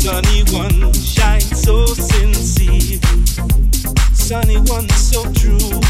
Sunny one shines so sincere, sunny one so true.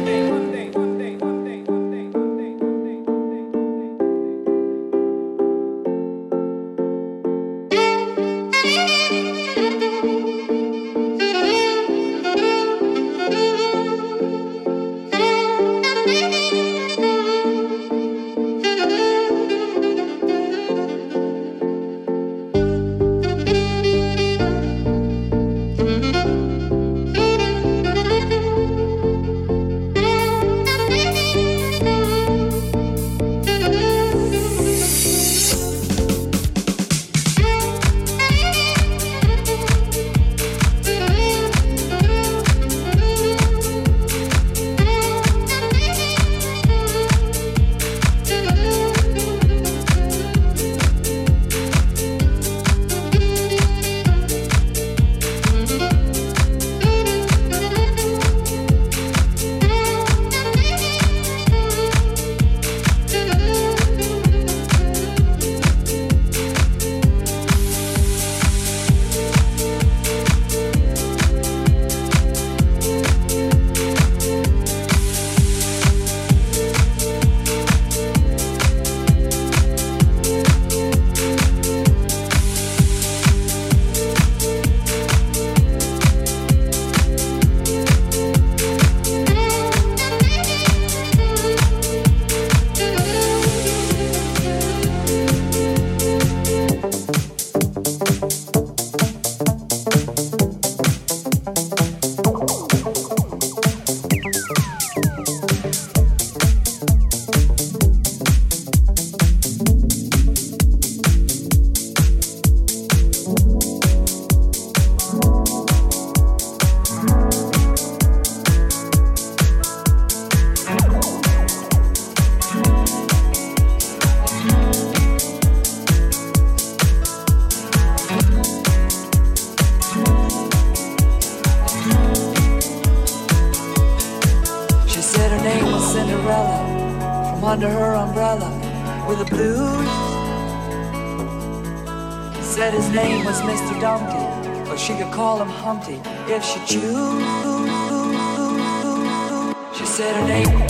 Saturday.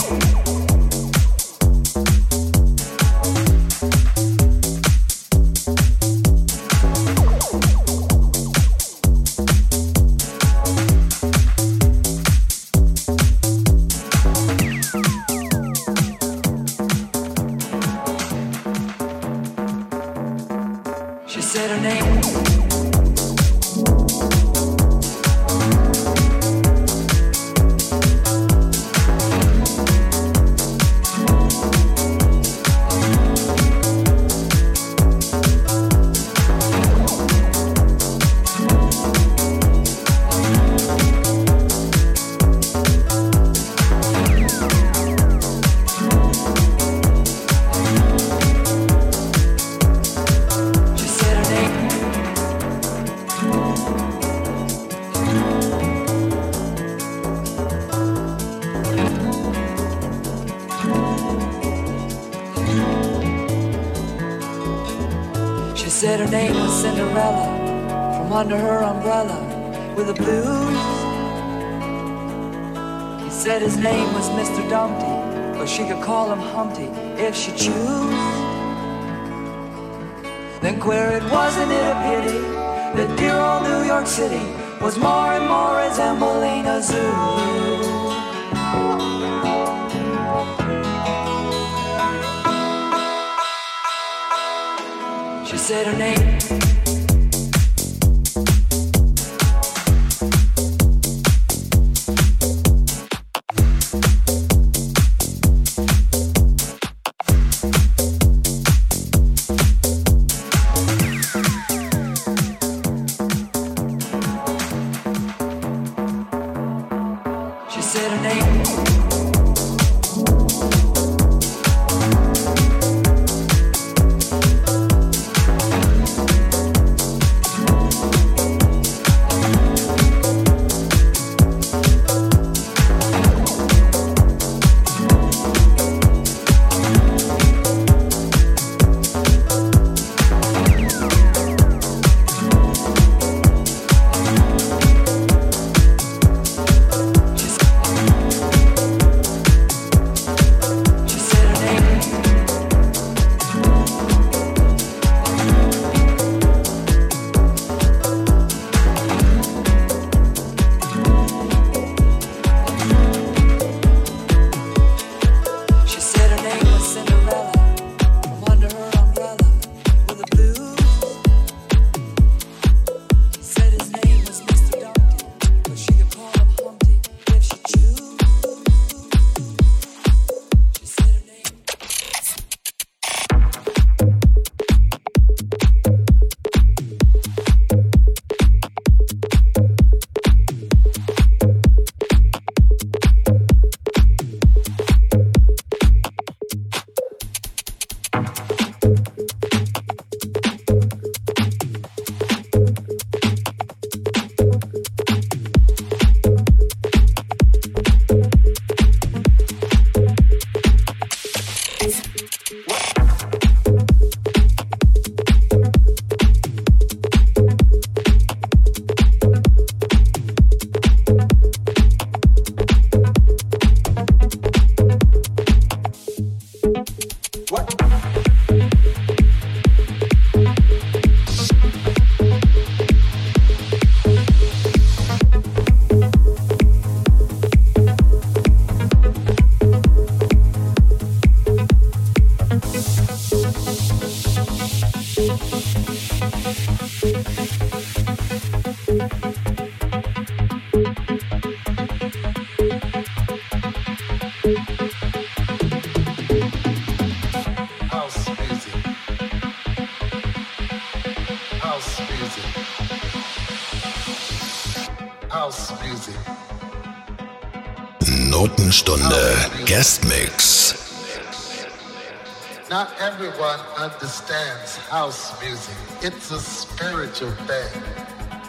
understands house music. It's a spiritual thing,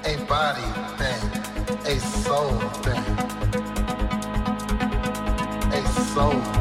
a body thing, a soul thing, a soul